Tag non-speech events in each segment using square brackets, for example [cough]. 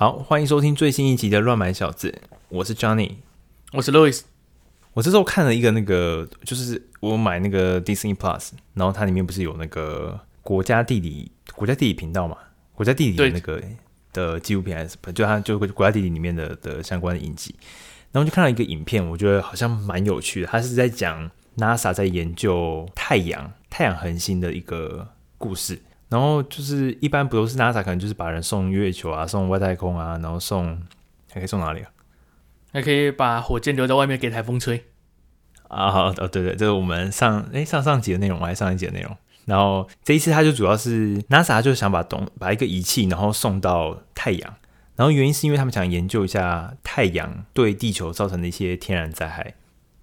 好，欢迎收听最新一集的《乱买小子》，我是 Johnny，我是 Louis。我这时候看了一个那个，就是我买那个 Disney Plus，然后它里面不是有那个国家地理国家地理频道嘛？国家地理的那个的纪录片还是什么？就它就国家地理里面的的相关的影集，然后就看到一个影片，我觉得好像蛮有趣的。它是在讲 NASA 在研究太阳太阳恒星的一个故事。然后就是一般不都是 NASA 可能就是把人送月球啊，送外太空啊，然后送还可以送哪里啊？还可以把火箭留在外面给台风吹啊！好哦，对对，这是我们上诶上上集的内容，还是上一集的内容。然后这一次他就主要是 NASA 就想把东把一个仪器，然后送到太阳。然后原因是因为他们想研究一下太阳对地球造成的一些天然灾害。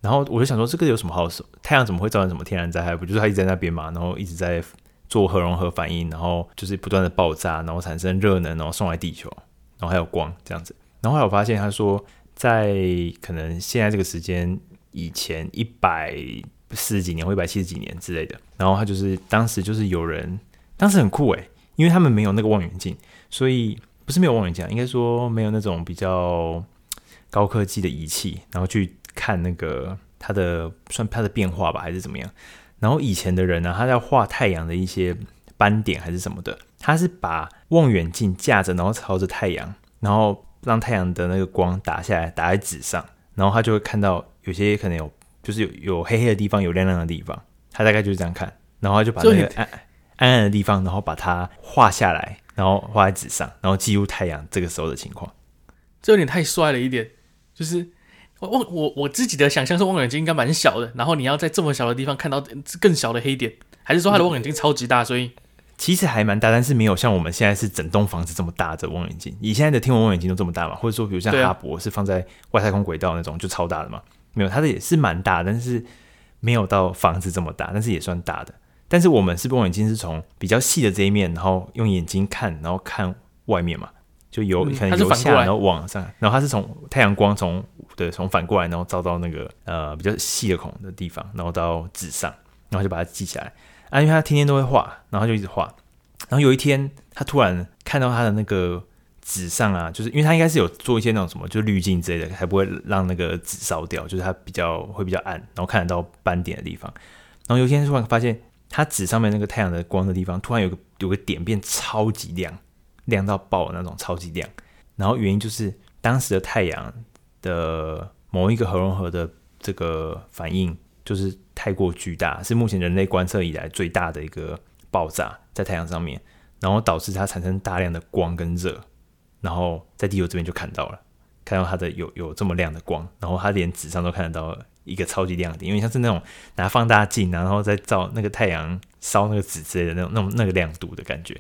然后我就想说，这个有什么好说？太阳怎么会造成什么天然灾害？不就是它一直在那边嘛，然后一直在。做核融合反应，然后就是不断的爆炸，然后产生热能，然后送来地球，然后还有光这样子。然后后来我发现，他说在可能现在这个时间以前一百四十几年或一百七十几年之类的，然后他就是当时就是有人，当时很酷诶，因为他们没有那个望远镜，所以不是没有望远镜，应该说没有那种比较高科技的仪器，然后去看那个它的算它的变化吧，还是怎么样。然后以前的人呢，他在画太阳的一些斑点还是什么的，他是把望远镜架着，然后朝着太阳，然后让太阳的那个光打下来，打在纸上，然后他就会看到有些可能有，就是有有黑黑的地方，有亮亮的地方，他大概就是这样看，然后他就把那个暗暗暗的地方，然后把它画下来，然后画在纸上，然后记录太阳这个时候的情况。这有点太帅了一点，就是。望我我我自己的想象是望远镜应该蛮小的，然后你要在这么小的地方看到更小的黑点，还是说它的望远镜超级大？所以其实还蛮大，但是没有像我们现在是整栋房子这么大的望远镜。以现在的天文望远镜都这么大嘛？或者说比如像哈勃是放在外太空轨道那种就超大的嘛？没有，它的也是蛮大，但是没有到房子这么大，但是也算大的。但是我们是望远镜是从比较细的这一面，然后用眼睛看，然后看外面嘛。就由可能由下然后往上，然后它是从太阳光从对从反过来，然后照到那个呃比较细的孔的地方，然后到纸上，然后就把它记下来。啊，因为他天天都会画，然后就一直画。然后有一天，他突然看到他的那个纸上啊，就是因为他应该是有做一些那种什么，就滤镜之类的，才不会让那个纸烧掉，就是它比较会比较暗，然后看得到斑点的地方。然后有一天突然发现，他纸上面那个太阳的光的地方，突然有个有个点变超级亮。亮到爆的那种超级亮，然后原因就是当时的太阳的某一个核融合的这个反应就是太过巨大，是目前人类观测以来最大的一个爆炸在太阳上面，然后导致它产生大量的光跟热，然后在地球这边就看到了，看到它的有有这么亮的光，然后它连纸上都看得到一个超级亮点，因为像是那种拿放大镜，然后再照那个太阳烧那个纸之类的那种那种那个亮度的感觉，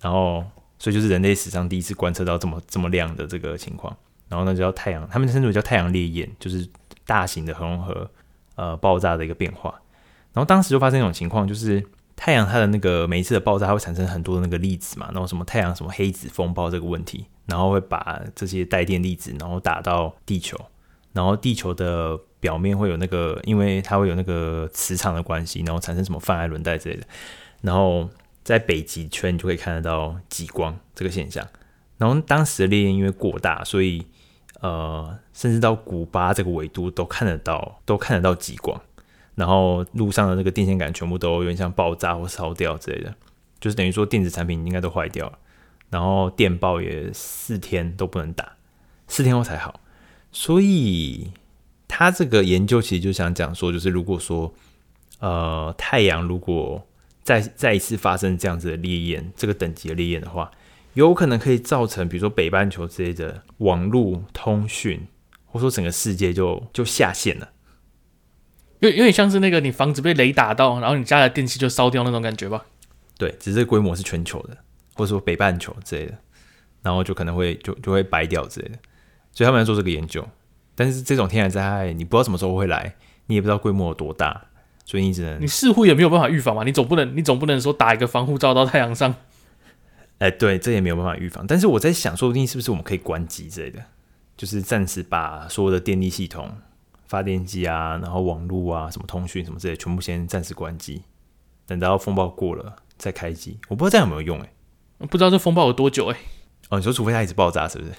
然后。所以就是人类史上第一次观测到这么这么亮的这个情况，然后呢，叫太阳，他们称之为叫太阳烈焰，就是大型的核融合呃爆炸的一个变化。然后当时就发生一种情况，就是太阳它的那个每一次的爆炸，它会产生很多的那个粒子嘛，然后什么太阳什么黑子风暴这个问题，然后会把这些带电粒子然后打到地球，然后地球的表面会有那个，因为它会有那个磁场的关系，然后产生什么泛爱伦带之类的，然后。在北极圈，你就可以看得到极光这个现象。然后当时的烈焰因为过大，所以呃，甚至到古巴这个纬度都看得到，都看得到极光。然后路上的那个电线杆全部都有点像爆炸或烧掉之类的，就是等于说电子产品应该都坏掉了。然后电报也四天都不能打，四天后才好。所以他这个研究其实就想讲说，就是如果说呃，太阳如果再再一次发生这样子的烈焰，这个等级的烈焰的话，有可能可以造成，比如说北半球之类的网络通讯，或者说整个世界就就下线了。因为因为像是那个你房子被雷打到，然后你家的电器就烧掉那种感觉吧？对，只是规模是全球的，或者说北半球之类的，然后就可能会就就会白掉之类的。所以他们在做这个研究，但是这种天然灾害你不知道什么时候会来，你也不知道规模有多大。所以你只能，你似乎也没有办法预防嘛？你总不能，你总不能说打一个防护罩到太阳上。哎、欸，对，这也没有办法预防。但是我在想，说不定是不是我们可以关机之类的，就是暂时把所有的电力系统、发电机啊，然后网络啊、什么通讯什么之类，全部先暂时关机，等到风暴过了再开机。我不知道这样有没有用、欸，哎，不知道这风暴有多久、欸，哎。哦，你说除非它一直爆炸，是不是？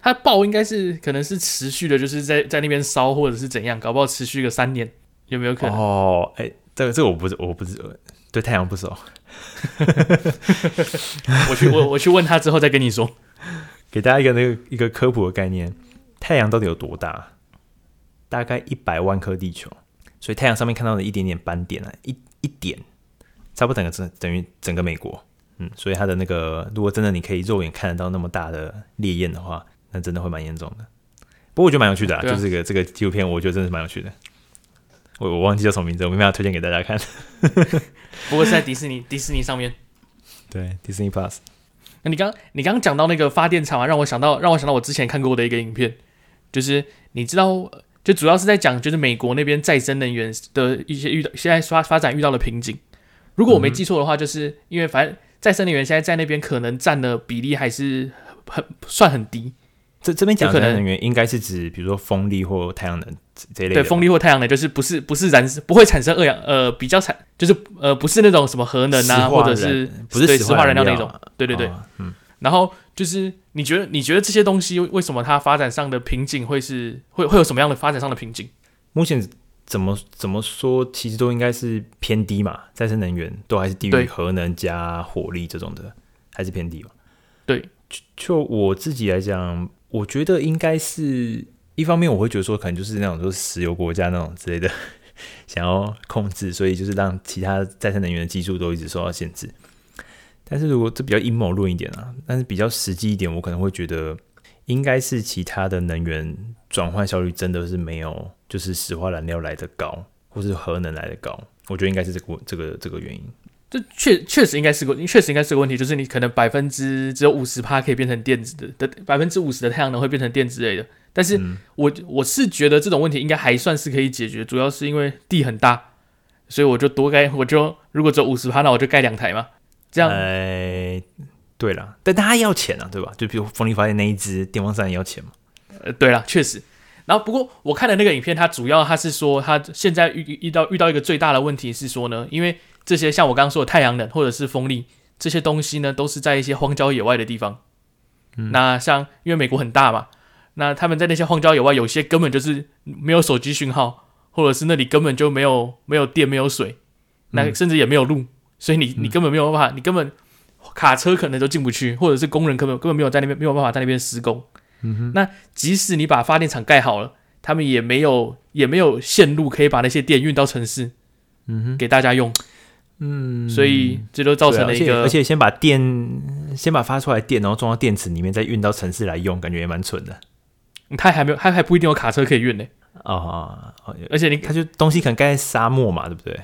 它爆应该是可能是持续的，就是在在那边烧或者是怎样，搞不好持续个三年，有没有可能？哦，哎、欸，这个这个我不是我不是对太阳不熟，[laughs] 我去我我去问他之后再跟你说，[laughs] 给大家一个那个一个科普的概念，太阳到底有多大？大概一百万颗地球，所以太阳上面看到的一点点斑点啊，一一点，差不多等个等于整个美国。嗯，所以它的那个，如果真的你可以肉眼看得到那么大的烈焰的话，那真的会蛮严重的。不过我觉得蛮有趣的啊，啊就是这个这个纪录片，我觉得真的是蛮有趣的。我我忘记叫什么名字，我没办法推荐给大家看。[laughs] 不过是在迪士尼迪士尼上面，对，Disney Plus。那你刚你刚刚讲到那个发电厂啊，让我想到让我想到我之前看过的一个影片，就是你知道，就主要是在讲就是美国那边再生能源的一些遇到现在发发展遇到的瓶颈。如果我没记错的话，就是因为反正。再生能源现在在那边可能占的比例还是很算很低。这这边讲的再生能源应该是指，比如说风力或太阳能这类的。对，风力或太阳能就是不是不是燃不会产生二氧呃比较产就是呃不是那种什么核能啊或者是不是对石化燃料那种。对对对，哦、嗯。然后就是你觉得你觉得这些东西为什么它发展上的瓶颈会是会会有什么样的发展上的瓶颈？目前。怎么怎么说，其实都应该是偏低嘛。再生能源都还是低于核能加火力这种的，还是偏低嘛。对，就，就我自己来讲，我觉得应该是一方面，我会觉得说，可能就是那种就是石油国家那种之类的，[laughs] 想要控制，所以就是让其他再生能源的技术都一直受到限制。但是如果这比较阴谋论一点啊，但是比较实际一点，我可能会觉得应该是其他的能源转换效率真的是没有。就是石化燃料来的高，或是核能来的高，我觉得应该是这个这个这个原因。这确确实应该是个，确实应该是个问题。就是你可能百分之只有五十趴可以变成电子的，的百分之五十的太阳能会变成电之类的。但是我我是觉得这种问题应该还算是可以解决，主要是因为地很大，所以我就多盖，我就如果只有五十趴，那我就盖两台嘛。这样。哎，对了，但它要钱啊，对吧？就比如风力发电那一只电风扇也要钱嘛。呃，对了，确实。然后，不过我看的那个影片，它主要它是说，它现在遇遇到遇到一个最大的问题是说呢，因为这些像我刚刚说的太阳能或者是风力这些东西呢，都是在一些荒郊野外的地方。嗯。那像因为美国很大嘛，那他们在那些荒郊野外，有些根本就是没有手机讯号，或者是那里根本就没有没有电、没有水，那甚至也没有路，所以你你根本没有办法，你根本卡车可能都进不去，或者是工人根本根本没有在那边没有办法在那边施工。嗯哼，那即使你把发电厂盖好了，他们也没有也没有线路可以把那些电运到城市，嗯哼，给大家用，嗯，所以这都造成了一个，而且，而且先把电先把发出来电，然后装到电池里面，再运到城市来用，感觉也蛮蠢的。他还没有，他还不一定有卡车可以运呢。哦，而且你他就东西可能盖在沙漠嘛，对不对？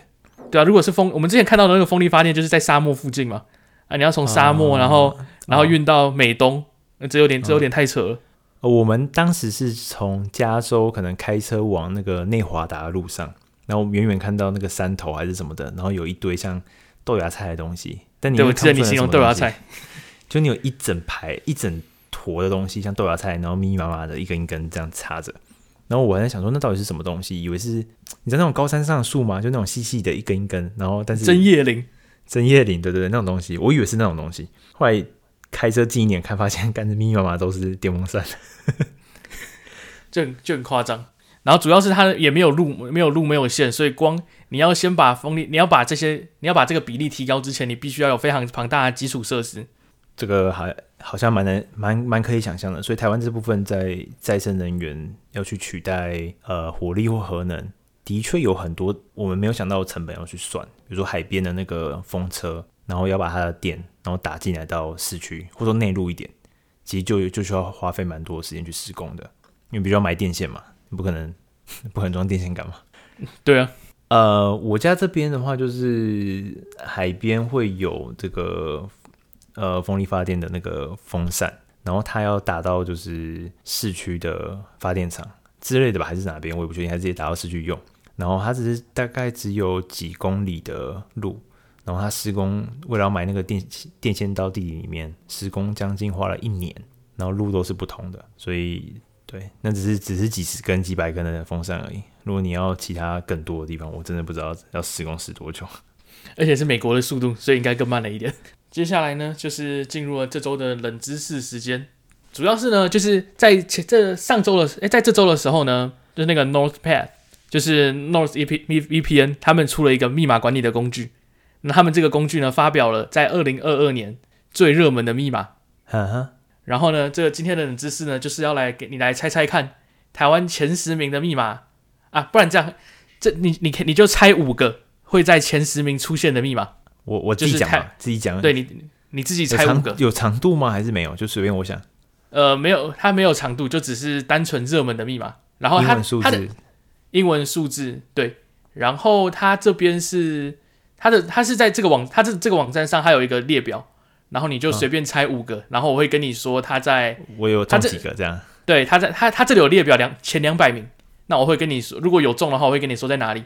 对啊，如果是风，我们之前看到的那个风力发电就是在沙漠附近嘛，啊，你要从沙漠，然后然后运到美东。这有点，这有点太扯了。嗯、我们当时是从加州可能开车往那个内华达的路上，然后远远看到那个山头还是什么的，然后有一堆像豆芽菜的东西。但你对，我记得你形容豆芽菜，就你有一整排、一整坨的东西，像豆芽菜，然后密密麻麻的一根一根这样插着。然后我还在想说，那到底是什么东西？以为是你知道那种高山上的树吗？就那种细细的一根一根，然后但是针叶林，针叶林，对对对，那种东西，我以为是那种东西，后来。开车近一点看，发现干的密密麻麻都是电风扇，[laughs] 就很就很夸张。然后主要是它也没有路，没有路，没有线，所以光你要先把风力，你要把这些，你要把这个比例提高之前，你必须要有非常庞大的基础设施。这个还好像蛮难，蛮蛮可以想象的。所以台湾这部分在再生能源要去取代呃火力或核能，的确有很多我们没有想到的成本要去算，比如说海边的那个风车。然后要把它的电，然后打进来到市区，或者说内陆一点，其实就就需要花费蛮多的时间去施工的，因为比如要买电线嘛，不可能 [laughs] 不可能装电线杆嘛。对啊，呃，我家这边的话就是海边会有这个呃风力发电的那个风扇，然后它要打到就是市区的发电厂之类的吧，还是哪边我也不确定，还是直接打到市区用。然后它只是大概只有几公里的路。然后他施工，为了要买那个电电线到地里面施工，将近花了一年，然后路都是不通的，所以对，那只是只是几十根、几百根的风扇而已。如果你要其他更多的地方，我真的不知道要施工施多久。而且是美国的速度，所以应该更慢了一点。接下来呢，就是进入了这周的冷知识时间。主要是呢，就是在前这上周的哎，在这周的时候呢，就是那个 NorthPath，就是 North VPN，他们出了一个密码管理的工具。那他们这个工具呢，发表了在二零二二年最热门的密码。然后呢，这个今天的冷知识呢，就是要来给你来猜猜看，台湾前十名的密码啊，不然这样，这你你你就猜五个会在前十名出现的密码。我我自己讲，自己讲。对你你自己猜五个。有长度吗？还是没有？就随便我想。呃，没有，它没有长度，就只是单纯热门的密码。然后它它的英文数字对，然后它这边是它的，它是在这个网，它这这个网站上，它有一个列表，然后你就随便猜五个，嗯、然后我会跟你说它在，我有中几个这样。对，它在它它这里有列表两前两百名，那我会跟你说，如果有中的话，我会跟你说在哪里。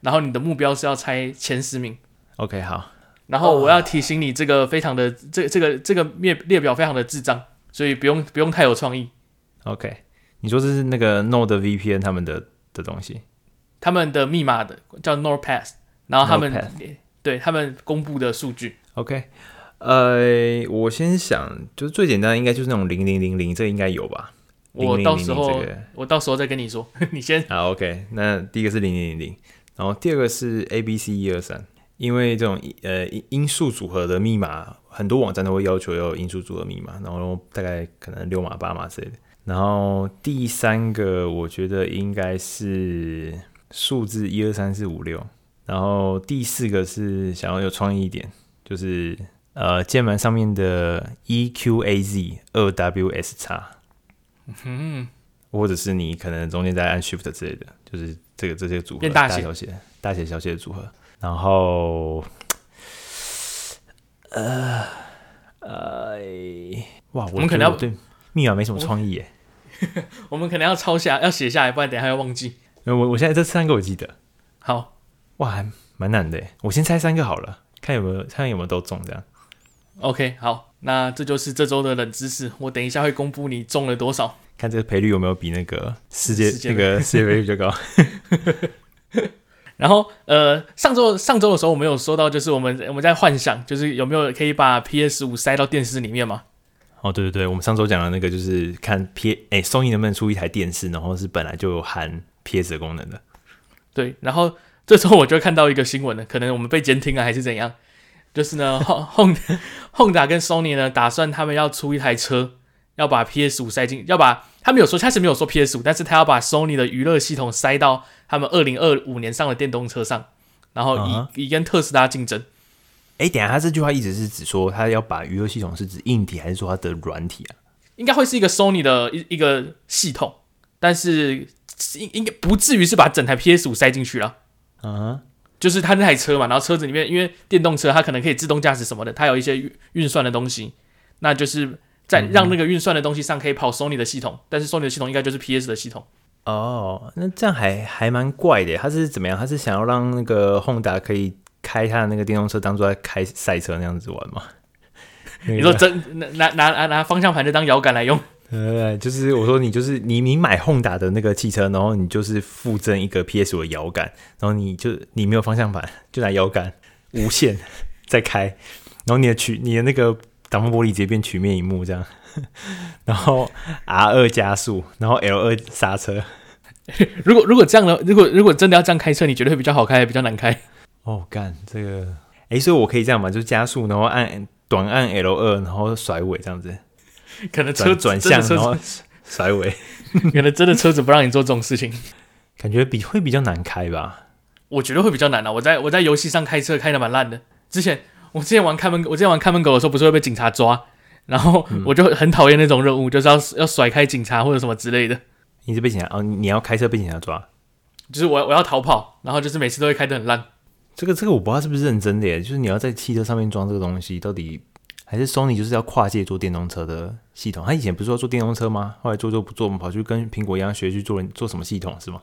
然后你的目标是要猜前十名。OK，好。然后我要提醒你，这个非常的、oh. 这这个这个列列表非常的智障，所以不用不用太有创意。OK，你说这是那个 NordVPN 他们的的东西，他们的密码的叫 NordPass，然后他们 Nordpass 对他们公布的数据。OK，呃，我先想，就是最简单的应该就是那种零零零零，这个应该有吧？我到时候我到时候再跟你说，[laughs] 你先。好，OK，那第一个是零零零零，然后第二个是 ABC 一二三。因为这种呃因数组合的密码，很多网站都会要求要有因数组合密码，然后大概可能六码八码之类的。然后第三个我觉得应该是数字一二三四五六。然后第四个是想要有创意一点，就是呃键盘上面的 EQAZ 二 WS 叉，嗯，或者是你可能中间在按 Shift 之类的，就是这个这些组合大写小写大写小写的组合。然后，呃，呃，哇，我，们可能要对密码没什么创意耶。[laughs] 我们可能要抄下，要写下来，不然等下要忘记。我我现在这三个我记得。好，哇，还蛮难的。我先猜三个好了，看有没有看有没有都中这样。OK，好，那这就是这周的冷知识。我等一下会公布你中了多少，看这个赔率有没有比那个世界那个世界赔率比较高。[laughs] 然后，呃，上周上周的时候，我们有说到，就是我们我们在幻想，就是有没有可以把 PS 五塞到电视里面吗？哦，对对对，我们上周讲的那个就是看 P，哎，Sony 能不能出一台电视，然后是本来就有含 PS 的功能的。对，然后这时候我就看到一个新闻了，可能我们被监听了还是怎样？就是呢，Honda Honda 跟 Sony 呢，打算他们要出一台车，要把 PS 五塞进，要把。他们有说，他是没有说 PS 五，但是他要把 Sony 的娱乐系统塞到他们二零二五年上的电动车上，然后以、uh. 以跟特斯拉竞争。哎，等下，他这句话一直是指说他要把娱乐系统是指硬体还是说它的软体啊？应该会是一个 Sony 的一一个系统，但是应应该不至于是把整台 PS 五塞进去了。嗯、uh，huh. 就是他那台车嘛，然后车子里面因为电动车它可能可以自动驾驶什么的，它有一些运运算的东西，那就是。在让那个运算的东西上可以跑 Sony 的系统，但是 Sony 的系统应该就是 PS 的系统。哦，那这样还还蛮怪的。他是怎么样？他是想要让那个 Honda 可以开他的那个电动车当做在开赛车那样子玩吗？[laughs] 你说真拿拿拿拿方向盘就当摇杆来用？呃，就是我说你就是你你买 Honda 的那个汽车，然后你就是附赠一个 PS 五的摇杆，然后你就你没有方向盘，就拿摇杆无限 [laughs] 再开，然后你的曲你的那个。挡风玻璃直接变曲面荧幕这样，[laughs] 然后 R 二加速，然后 L 二刹车。如果如果这样的，如果如果真的要这样开车，你觉得会比较好开，还比较难开？哦，干这个，哎、欸，所以我可以这样嘛，就加速，然后按短按 L 二，然后甩尾这样子。可能车转向，然后甩尾。[laughs] 可能真的车子不让你做这种事情，感觉比会比较难开吧？我觉得会比较难啊！我在我在游戏上开车开的蛮烂的，之前。我之前玩看门，我之前玩看门狗的时候，不是会被警察抓，然后我就很讨厌那种任务，就是要要甩开警察或者什么之类的。你是被警察哦？你要开车被警察抓？就是我我要逃跑，然后就是每次都会开得很烂。这个这个我不知道是不是认真的耶，就是你要在汽车上面装这个东西，到底还是 Sony 就是要跨界做电动车的系统？他以前不是说做电动车吗？后来做做不做，我们跑去跟苹果一样学去做做什么系统是吗？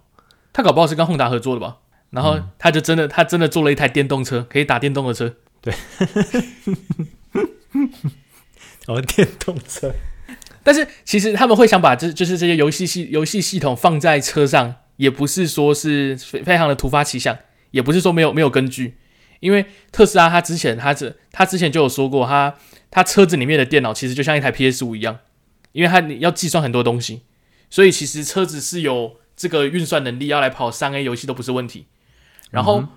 他搞不好是跟宏达合作的吧？然后他就真的他真的做了一台电动车，可以打电动的车。对，[laughs] 哦，电动车，但是其实他们会想把这就是这些游戏系游戏系统放在车上，也不是说是非非常的突发奇想，也不是说没有没有根据，因为特斯拉它之前它这它之前就有说过，它它车子里面的电脑其实就像一台 PS 五一样，因为它要计算很多东西，所以其实车子是有这个运算能力，要来跑三 A 游戏都不是问题。然后，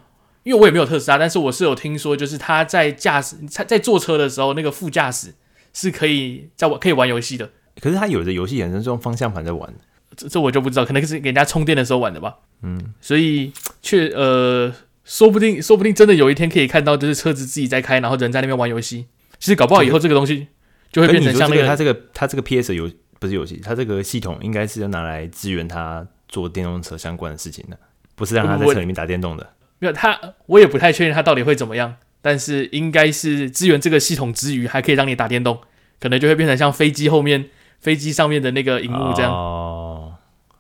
因为我也没有特斯拉，但是我是有听说，就是他在驾驶在在坐车的时候，那个副驾驶是可以在玩可以玩游戏的。可是他有的游戏也是用方向盘在玩，这这我就不知道，可能是给人家充电的时候玩的吧。嗯，所以却呃，说不定说不定真的有一天可以看到，就是车子自己在开，然后人在那边玩游戏。其实搞不好以后这个东西就会变成像那个他这个他这个 PS 游不是游戏，他这个系统应该是要拿来支援他做电动车相关的事情的。不是让他在车里面打电动的，没有他，我也不太确定他到底会怎么样。但是应该是支援这个系统之余，还可以让你打电动，可能就会变成像飞机后面、飞机上面的那个荧幕这样。哦，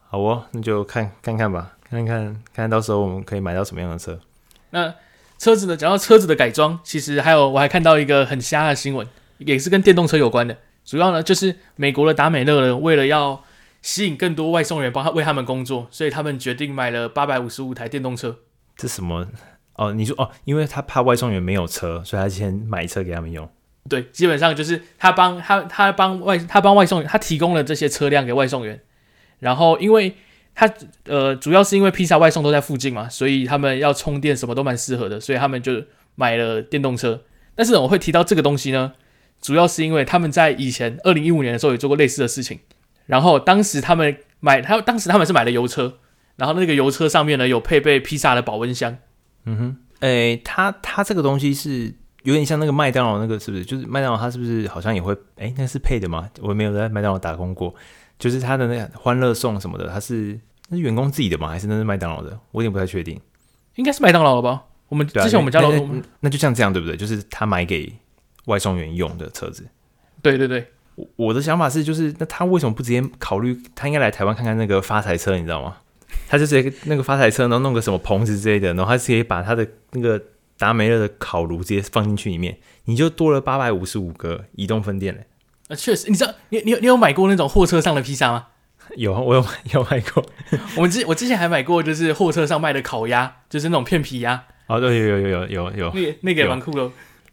好哦，那就看看看吧，看看看看到时候我们可以买到什么样的车。那车子呢？讲到车子的改装，其实还有我还看到一个很瞎的新闻，也是跟电动车有关的。主要呢就是美国的达美乐呢，为了要吸引更多外送员帮他为他们工作，所以他们决定买了八百五十五台电动车。这什么？哦，你说哦，因为他怕外送员没有车，所以他先买车给他们用。对，基本上就是他帮他他帮外他帮外送员，他提供了这些车辆给外送员。然后，因为他呃，主要是因为披萨外送都在附近嘛，所以他们要充电什么都蛮适合的，所以他们就买了电动车。但是我会提到这个东西呢，主要是因为他们在以前二零一五年的时候也做过类似的事情。然后当时他们买，他当时他们是买了油车，然后那个油车上面呢有配备披萨的保温箱。嗯哼，诶，它它这个东西是有点像那个麦当劳那个，是不是？就是麦当劳它是不是好像也会？诶，那是配的吗？我没有在麦当劳打工过，就是它的那个欢乐送什么的，它是那是员工自己的吗？还是那是麦当劳的？我有点不太确定，应该是麦当劳的吧？我们、啊、之前我们家的，那就像这样对不对？就是他买给外送员用的车子。对对对。我的想法是，就是那他为什么不直接考虑？他应该来台湾看看那个发财车，你知道吗？他就直接那个发财车，然后弄个什么棚子之类的，然后他直接把他的那个达美乐的烤炉直接放进去里面，你就多了八百五十五个移动分店嘞。啊，确实，你知道，你你有你有买过那种货车上的披萨吗？[laughs] 有，我有 [laughs] 有买过。我们之我之前还买过，就是货车上卖的烤鸭，就是那种片皮鸭。哦，对，有有有有有有，那个那个也蛮酷的。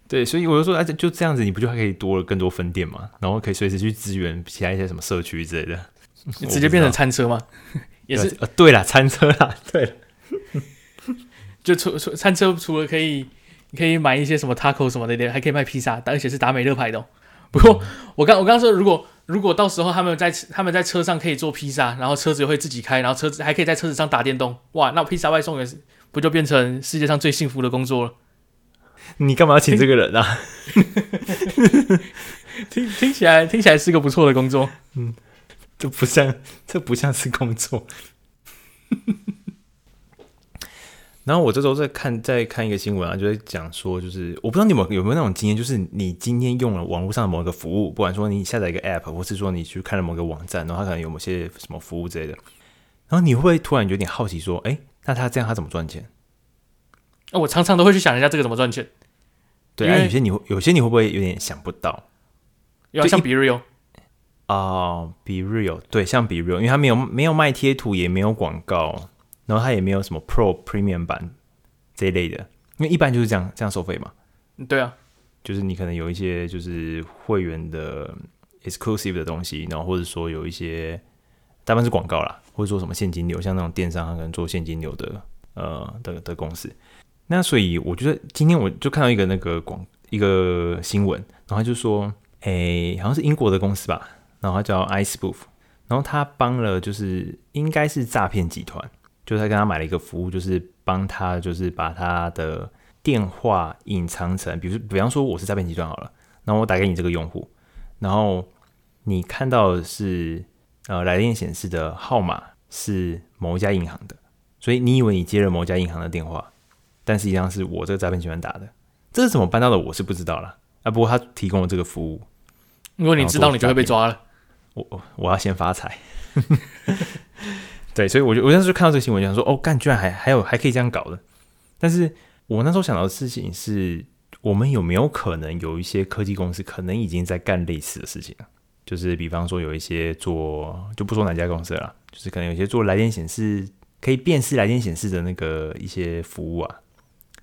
对，所以我就说，哎，就这样子，你不就还可以多了更多分店嘛？然后可以随时去支援其他一些什么社区之类的，[laughs] 直接变成餐车吗？也是，呃，对了，餐车啦，[laughs] 对，[laughs] 就除除餐车，除了可以你可以买一些什么 taco 什么的，还可以卖披萨，而且是达美乐牌的。不过我刚我刚说，如果如果到时候他们在他们在车上可以做披萨，然后车子会自己开，然后车子还可以在车子上打电动，哇，那披萨外送员不就变成世界上最幸福的工作了？你干嘛要请这个人啊？[laughs] 听听起来听起来是个不错的工作，嗯，这不像 [laughs] 这不像是工作。[laughs] 然后我这周在看在看一个新闻啊，就在讲说，就是我不知道你们有没有那种经验，就是你今天用了网络上的某一个服务，不管说你下载一个 App，或是说你去看了某个网站，然后它可能有某些什么服务之类的，然后你会不会突然有点好奇说，哎，那他这样他怎么赚钱？哦，我常常都会去想一下这个怎么赚钱。对啊，有些你会，有些你会不会有点想不到？要像 BeReal 啊，BeReal 对，像 BeReal，因为它没有没有卖贴图，也没有广告，然后它也没有什么 Pro Premium 版这一类的，因为一般就是这样这样收费嘛。对啊，就是你可能有一些就是会员的 exclusive 的东西，然后或者说有一些大部分是广告啦，或者说什么现金流，像那种电商可能做现金流的呃的的公司。那所以我觉得今天我就看到一个那个广一个新闻，然后就说，诶、欸，好像是英国的公司吧，然后他叫 IceBoof，然后他帮了就是应该是诈骗集团，就是他跟他买了一个服务，就是帮他就是把他的电话隐藏成，比如比方说我是诈骗集团好了，然后我打给你这个用户，然后你看到的是呃来电显示的号码是某一家银行的，所以你以为你接了某一家银行的电话。但实际上是我这个诈骗集团打的，这是怎么办到的？我是不知道了啊。不过他提供了这个服务，如果你知道，你就会被抓了。我我要先发财。[laughs] 对，所以我就我当时就看到这个新闻，就想说，哦，干，居然还还有还可以这样搞的。但是我那时候想到的事情是，我们有没有可能有一些科技公司可能已经在干类似的事情了？就是比方说有一些做，就不说哪家公司了，就是可能有些做来电显示可以辨识来电显示的那个一些服务啊。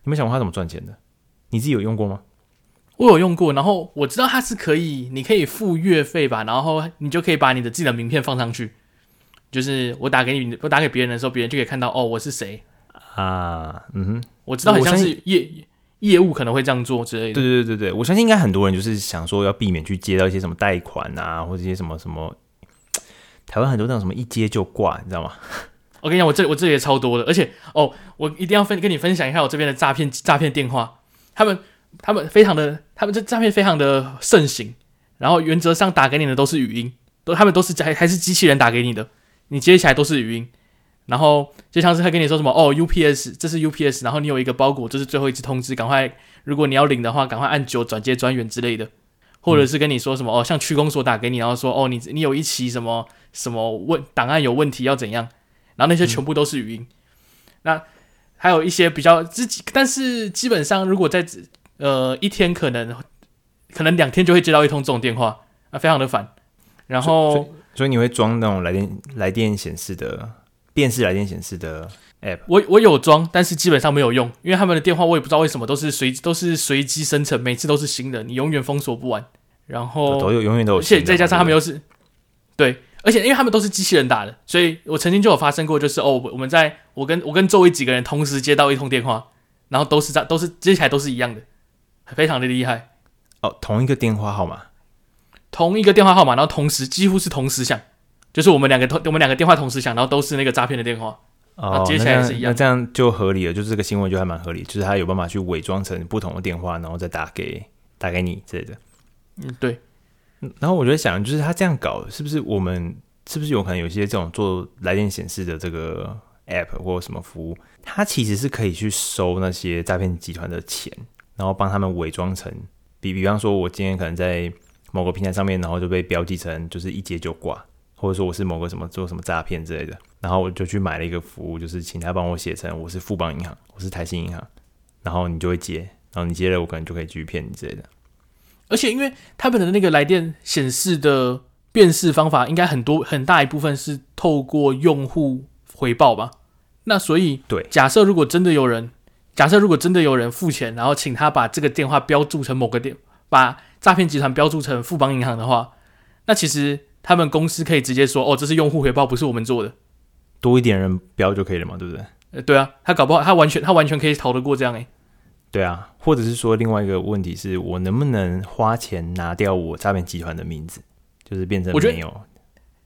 你没想过他怎么赚钱的？你自己有用过吗？我有用过，然后我知道它是可以，你可以付月费吧，然后你就可以把你的自己的名片放上去，就是我打给你，我打给别人的时候，别人就可以看到哦，我是谁啊？嗯哼，我知道很像是业业务可能会这样做之类的。对对对对，我相信应该很多人就是想说要避免去接到一些什么贷款啊，或者一些什么什么，台湾很多那种什么一接就挂，你知道吗？我跟你讲，我这我这里也超多的，而且哦，我一定要分跟你分享一下我这边的诈骗诈骗电话，他们。他们非常的，他们这诈骗非常的盛行，然后原则上打给你的都是语音，都他们都是还还是机器人打给你的，你接起来都是语音，然后就像是他跟你说什么 [laughs] 哦，UPS，这是 UPS，然后你有一个包裹，这是最后一次通知，赶快，如果你要领的话，赶快按九转接专员之类的，或者是跟你说什么哦，像区公所打给你，然后说哦，你你有一起什么什么问档案有问题要怎样，然后那些全部都是语音，那还有一些比较自己，但是基本上如果在呃，一天可能可能两天就会接到一通这种电话啊，非常的烦。然后，所以，你会装那种来电来电显示的电视来电显示的 app？我我有装，但是基本上没有用，因为他们的电话我也不知道为什么都是随都是随机生成，每次都是新的，你永远封锁不完。然后都有永远都有，而且再加上他们又是对，而且因为他们都是机器人打的，所以我曾经就有发生过，就是哦，我们在我跟我跟周围几个人同时接到一通电话，然后都是在都是接起来都是一样的。非常的厉害。哦，同一个电话号码，同一个电话号码，然后同时几乎是同时响，就是我们两个同我们两个电话同时响，然后都是那个诈骗的电话，哦，接起来是一样，那这样就合理了，就是这个新闻就还蛮合理，就是他有办法去伪装成不同的电话，然后再打给打给你之类的，嗯，对，然后我就在想，就是他这样搞，是不是我们是不是有可能有些这种做来电显示的这个 app 或什么服务，它其实是可以去收那些诈骗集团的钱。然后帮他们伪装成，比比方说，我今天可能在某个平台上面，然后就被标记成就是一接就挂，或者说我是某个什么做什么诈骗之类的，然后我就去买了一个服务，就是请他帮我写成我是富邦银行，我是台新银行，然后你就会接，然后你接了，我可能就可以继续骗你之类的。而且因为他们的那个来电显示的辨识方法，应该很多很大一部分是透过用户回报吧？那所以对，假设如果真的有人。假设如果真的有人付钱，然后请他把这个电话标注成某个电，把诈骗集团标注成富邦银行的话，那其实他们公司可以直接说：“哦，这是用户回报，不是我们做的。”多一点人标就可以了嘛，对不对？呃，对啊，他搞不好他完全他完全可以逃得过这样诶。对啊，或者是说另外一个问题是我能不能花钱拿掉我诈骗集团的名字，就是变成没有？我觉得，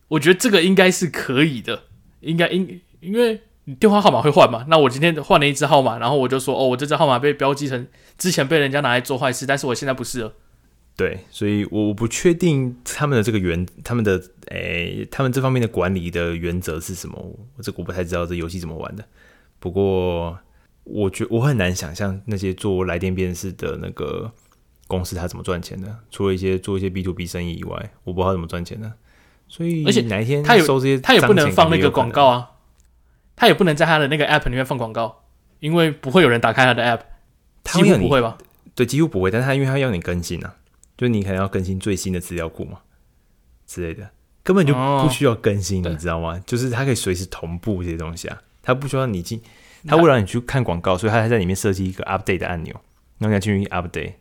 我觉得这个应该是可以的，应该应因为。你电话号码会换吗？那我今天换了一支号码，然后我就说，哦，我这支号码被标记成之前被人家拿来做坏事，但是我现在不是了。对，所以我我不确定他们的这个原，他们的诶、欸，他们这方面的管理的原则是什么？我这个我不太知道这游戏怎么玩的。不过，我觉我很难想象那些做来电辨识的那个公司他怎么赚钱的。除了一些做一些 B to B 生意以外，我不知道怎么赚钱的。所以，而且哪一天他有收这些，他也不能放那个广告啊。他也不能在他的那个 app 里面放广告，因为不会有人打开他的 app，几乎不会吧？对，几乎不会。但是他因为他要你更新啊，就你可能要更新最新的资料库嘛之类的，根本就不需要更新，哦、你知道吗？就是他可以随时同步这些东西啊，他不需要你进，他为了让你去看广告，所以他还在里面设计一个 update 的按钮，让你要进去 update。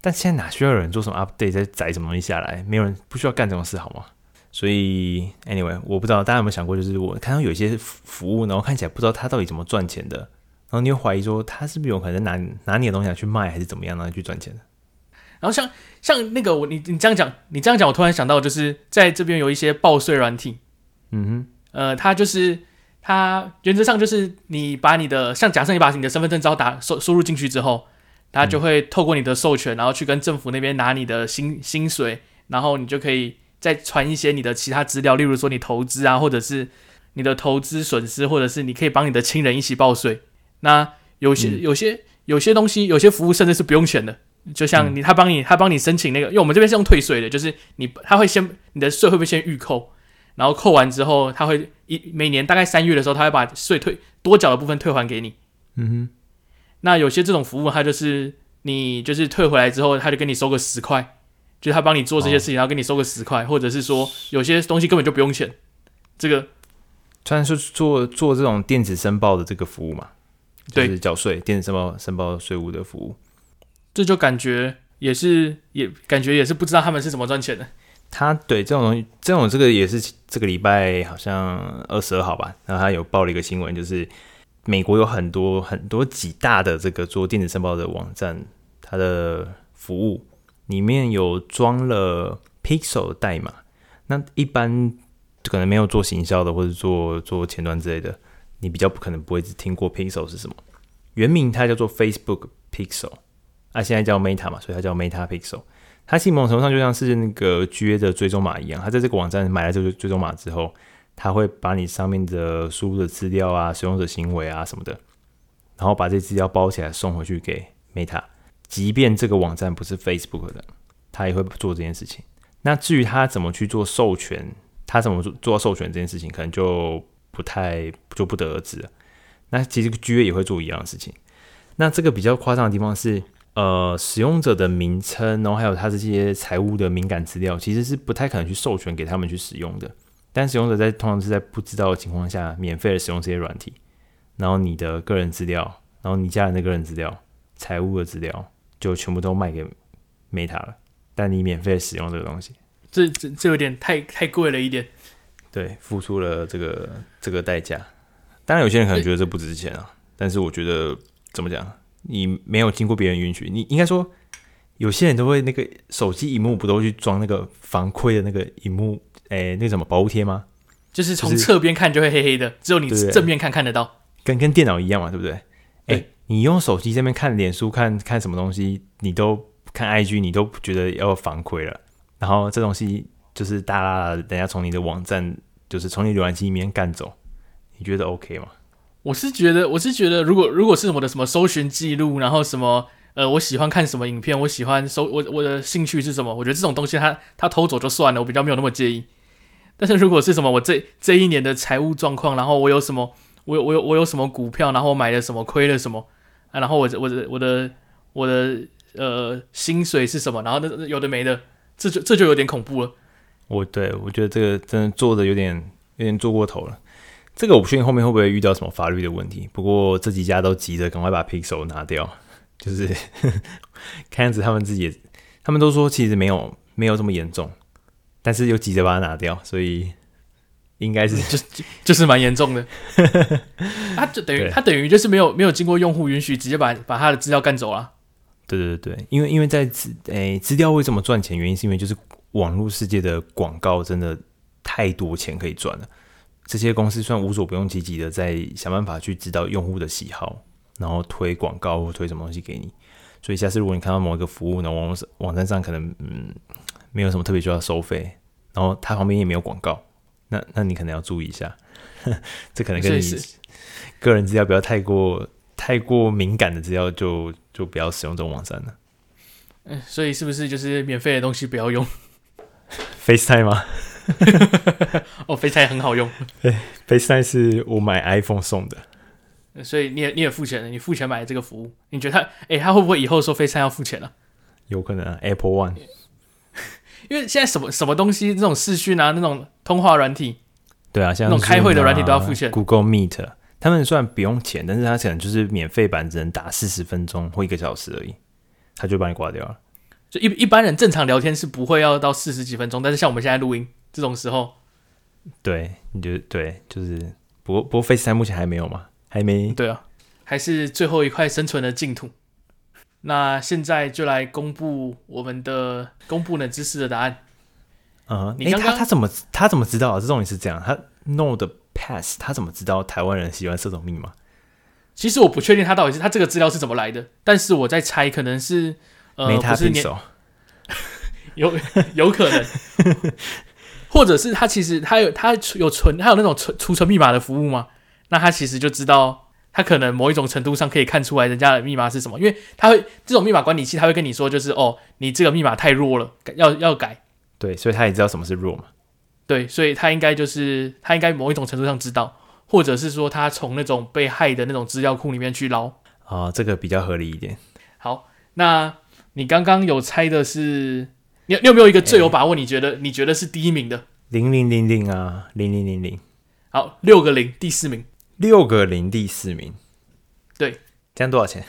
但现在哪需要有人做什么 update，再载什么东西下来？没有人不需要干这种事，好吗？所以，anyway，我不知道大家有没有想过，就是我看到有一些服务，然后看起来不知道他到底怎么赚钱的，然后你会怀疑说他是不是有可能拿拿你的东西来去卖，还是怎么样让他去赚钱的？然后像像那个我你你这样讲，你这样讲，我突然想到，就是在这边有一些报税软体，嗯哼，呃，它就是它原则上就是你把你的像假设你把你的身份证照打输输入进去之后，它就会透过你的授权，然后去跟政府那边拿你的薪薪水，然后你就可以。再传一些你的其他资料，例如说你投资啊，或者是你的投资损失，或者是你可以帮你的亲人一起报税。那有些、嗯、有些有些东西，有些服务甚至是不用钱的，就像你他帮你他帮你申请那个，因为我们这边是用退税的，就是你他会先你的税会不会先预扣，然后扣完之后，他会一每年大概三月的时候，他会把税退多缴的部分退还给你。嗯哼。那有些这种服务，他就是你就是退回来之后，他就跟你收个十块。就他帮你做这些事情，然后给你收个十块，或者是说有些东西根本就不用钱。这个，虽然是做做这种电子申报的这个服务嘛，就是缴税、电子申报申报税务的服务。这就感觉也是也感觉也是不知道他们是怎么赚钱的。他对这种东西，这种这个也是这个礼拜好像二十二号吧，然后他有报了一个新闻，就是美国有很多很多几大的这个做电子申报的网站，它的服务里面有装了 Pixel 的代码。那一般可能没有做行销的或者做做前端之类的，你比较不可能不会听过 Pixel 是什么。原名它叫做 Facebook Pixel，啊，现在叫 Meta 嘛，所以它叫 Meta Pixel。它其实某种程度上就像是那个 GA 的追踪码一样，它在这个网站买了这个追踪码之后，它会把你上面的输入的资料啊、使用者行为啊什么的，然后把这资料包起来送回去给 Meta。即便这个网站不是 Facebook 的，他也会做这件事情。那至于他怎么去做授权，他怎么做做授权这件事情，可能就不太就不得而知了。那其实 GA 也会做一样的事情。那这个比较夸张的地方是。呃，使用者的名称，然后还有他这些财务的敏感资料，其实是不太可能去授权给他们去使用的。但使用者在通常是在不知道的情况下，免费的使用这些软体，然后你的个人资料，然后你家人的个人资料、财务的资料，就全部都卖给 Meta 了。但你免费使用这个东西，这这这有点太太贵了一点。对，付出了这个这个代价。当然，有些人可能觉得这不值钱啊，但是我觉得怎么讲？你没有经过别人允许，你应该说，有些人都会那个手机荧幕不都去装那个防窥的那个荧幕，哎、欸，那个什么保护贴吗？就是从侧边看就会黑黑的，就是、只有你正面看看得到，跟跟电脑一样嘛，对不对？你用手机这边看脸书，看看什么东西，你都看 IG，你都觉得要防窥了，然后这东西就是大大的，等下从你的网站，就是从你浏览器里面干走，你觉得 OK 吗？我是觉得，我是觉得，如果如果是我的什么搜寻记录，然后什么呃，我喜欢看什么影片，我喜欢搜我我的兴趣是什么，我觉得这种东西他他偷走就算了，我比较没有那么介意。[laughs] 但是如果是什么我这这一年的财务状况，然后我有什么我有我有我有什么股票，然后我买了什么亏了什么啊，然后我我的我的我的呃薪水是什么，然后那有的没的，这就这就有点恐怖了。我对我觉得这个真的做的有点有点做过头了。这个我不确定后面会不会遇到什么法律的问题，不过这几家都急着赶快把 Pixel 拿掉，就是 [laughs] 看样子他们自己，他们都说其实没有没有这么严重，但是又急着把它拿掉，所以应该是 [laughs] 就就就是蛮严重的。[laughs] 他就等于他等于就是没有没有经过用户允许，直接把把他的资料干走了。对对对对，因为因为在资诶资料为什么赚钱？原因是因为就是网络世界的广告真的太多钱可以赚了。这些公司算无所不用其极的，在想办法去知道用户的喜好，然后推广告或推什么东西给你。所以下次如果你看到某一个服务呢，网网站上可能嗯没有什么特别需要收费，然后它旁边也没有广告，那那你可能要注意一下，[laughs] 这可能跟你个人资料不要太过太过敏感的资料就就不要使用这种网站了。嗯，所以是不是就是免费的东西不要用？FaceTime 吗？[laughs] 哦，FaceTime 很好用。对，FaceTime 是我买 iPhone 送的，所以你也你也付钱了，你付钱买这个服务，你觉得他哎、欸，他会不会以后说 FaceTime 要付钱了、啊？有可能啊，Apple One。因为现在什么什么东西，这种视讯啊，那种通话软体，对啊，像那种开会的软体都要付钱。Google Meet，他们虽然不用钱，但是他可能就是免费版，只能打四十分钟或一个小时而已，他就把你挂掉了。就一一般人正常聊天是不会要到四十几分钟，但是像我们现在录音。这种时候，对，你就对，就是，不过不过 FaceTime 目前还没有嘛，还没，对啊，还是最后一块生存的净土。那现在就来公布我们的公布冷知识的答案。嗯，你刚刚他他怎么他怎么知道啊？这种也是这样，他 know the pass，他怎么知道台湾人喜欢这种密码？其实我不确定他到底是他这个资料是怎么来的，但是我在猜，可能是呃，不是年，[laughs] 有有可能。[laughs] 或者是他其实他有他有存他有那种存储存密码的服务吗？那他其实就知道他可能某一种程度上可以看出来人家的密码是什么，因为他会这种密码管理器他会跟你说，就是哦，你这个密码太弱了，要要改。对，所以他也知道什么是弱嘛。对，所以他应该就是他应该某一种程度上知道，或者是说他从那种被害的那种资料库里面去捞。哦，这个比较合理一点。好，那你刚刚有猜的是？你你有没有一个最有把握？你觉得、欸、你觉得是第一名的？零零零零啊，零零零零。好，六个零，第四名。六个零，第四名。对，这样多少钱？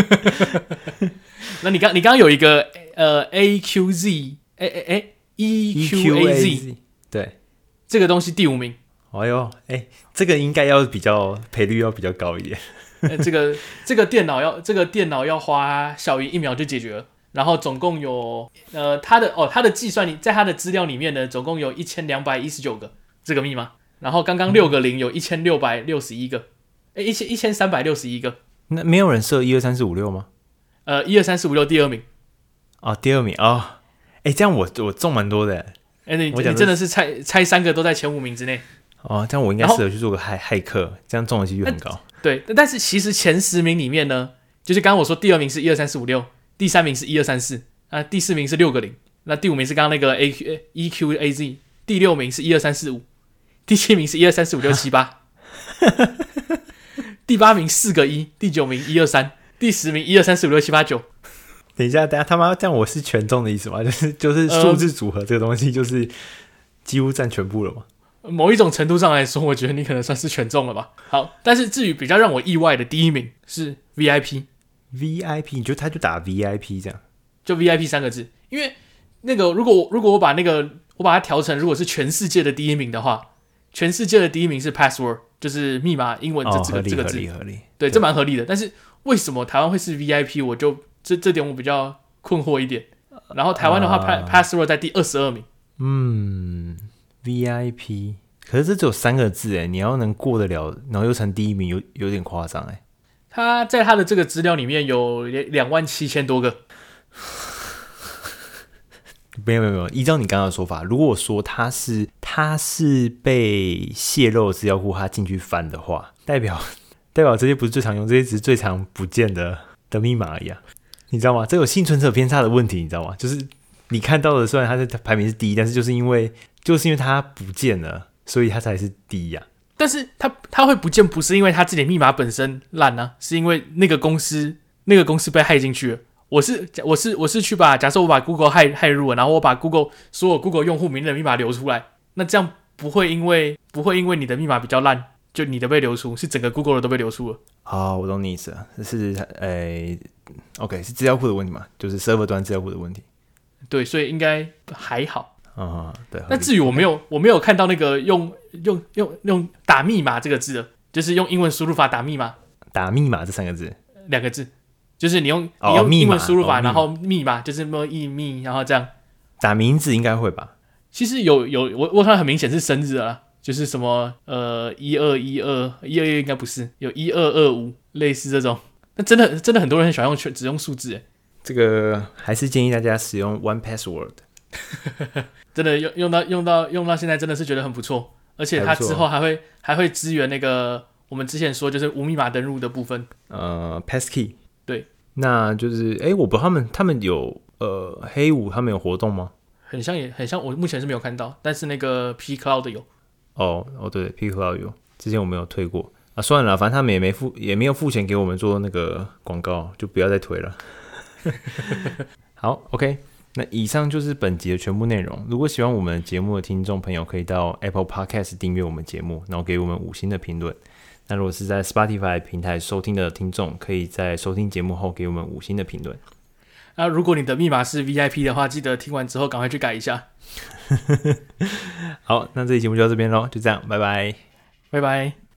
[laughs] 那你刚你刚刚有一个呃 AQZ 哎哎哎 EQAZ 对，这个东西第五名。哎呦哎，这个应该要比较赔率要比较高一点。[laughs] 这个这个电脑要这个电脑要花小于一秒就解决了，然后总共有呃它的哦它的计算里在它的资料里面呢，总共有一千两百一十九个这个密码，然后刚刚六个零有一千六百六十一个，哎一千一千三百六十一个。那没有人设一二三四五六吗？呃一二三四五六第二名。哦第二名哦，哎这样我我中蛮多的，哎你你真的是猜猜三个都在前五名之内。哦，这样我应该适合去做个骇骇客，这样中的几率很高。对，但是其实前十名里面呢，就是刚刚我说第二名是一二三四五六，第三名是一二三四，啊，第四名是六个零，那第五名是刚刚那个 A Q E Q A Z，第六名是一二三四五，第七名是一二三四五六七八，[laughs] 第八名四个一，第九名一二三，第十名一二三四五六七八九。等一下，等下他妈这样我是全中的意思吗？[laughs] 就是就是数字组合这个东西就是几乎占全部了嘛？某一种程度上来说，我觉得你可能算是全中了吧。好，但是至于比较让我意外的第一名是 VIP，VIP，你觉得他就打 VIP 这样，就 VIP 三个字，因为那个如果如果我把那个我把它调成如果是全世界的第一名的话，全世界的第一名是 password，就是密码英文这这个、哦、这个字，对，对这蛮合理的。但是为什么台湾会是 VIP，我就这这点我比较困惑一点。然后台湾的话、呃、password 在第二十二名，嗯。VIP，可是这只有三个字哎，你要能过得了，然后又成第一名，有有点夸张哎。他在他的这个资料里面有两万七千多个。没有没有没有，依照你刚刚的说法，如果说他是他是被泄露资料库，他进去翻的话，代表 [laughs] 代表这些不是最常用，这些只是最常不见的的密码而已啊，你知道吗？这有幸存者偏差的问题，你知道吗？就是你看到的，虽然他的排名是第一，但是就是因为。就是因为它不见了，所以它才是第一呀、啊。但是它它会不见，不是因为它自己密码本身烂呢、啊，是因为那个公司那个公司被害进去。我是我是我是去把假设我把 Google 害害入了，然后我把 Google 所有 Google 用户名的密码流出来，那这样不会因为不会因为你的密码比较烂，就你的被流出，是整个 Google 的都被流出了。好，我懂你意思了，这是诶、欸、，OK，是资料库的问题嘛，就是 server 端资料库的问题。对，所以应该还好。啊、嗯，对。那至于我没有，我没有看到那个用用用用打密码这个字的，就是用英文输入法打密码。打密码这三个字，两个字，就是你用你用英文输入法，然后密码就是么一密，然后这样。打名字应该会吧？其实有有我我看很明显是生日啊，就是什么呃一二一二一二一应该不是，有一二二五类似这种。那真的真的很多人很喜欢用全只用数字，这个还是建议大家使用 One Password。[laughs] 真的用用到用到用到现在真的是觉得很不错，而且它之后还会还，还会支援那个我们之前说就是无密码登录的部分。呃，Passkey。对，那就是哎，我不知道他们他们有呃黑五他们有活动吗？很像也很像，我目前是没有看到，但是那个 P Cloud 有。哦哦对，P Cloud 有，之前我没有推过啊，算了，反正他们也没付也没有付钱给我们做那个广告，就不要再推了。[laughs] 好，OK。那以上就是本集的全部内容。如果喜欢我们节目的听众朋友，可以到 Apple Podcast 订阅我们节目，然后给我们五星的评论。那如果是在 Spotify 平台收听的听众，可以在收听节目后给我们五星的评论。那如果你的密码是 VIP 的话，记得听完之后赶快去改一下。[laughs] 好，那这期节目就到这边喽，就这样，拜拜，拜拜。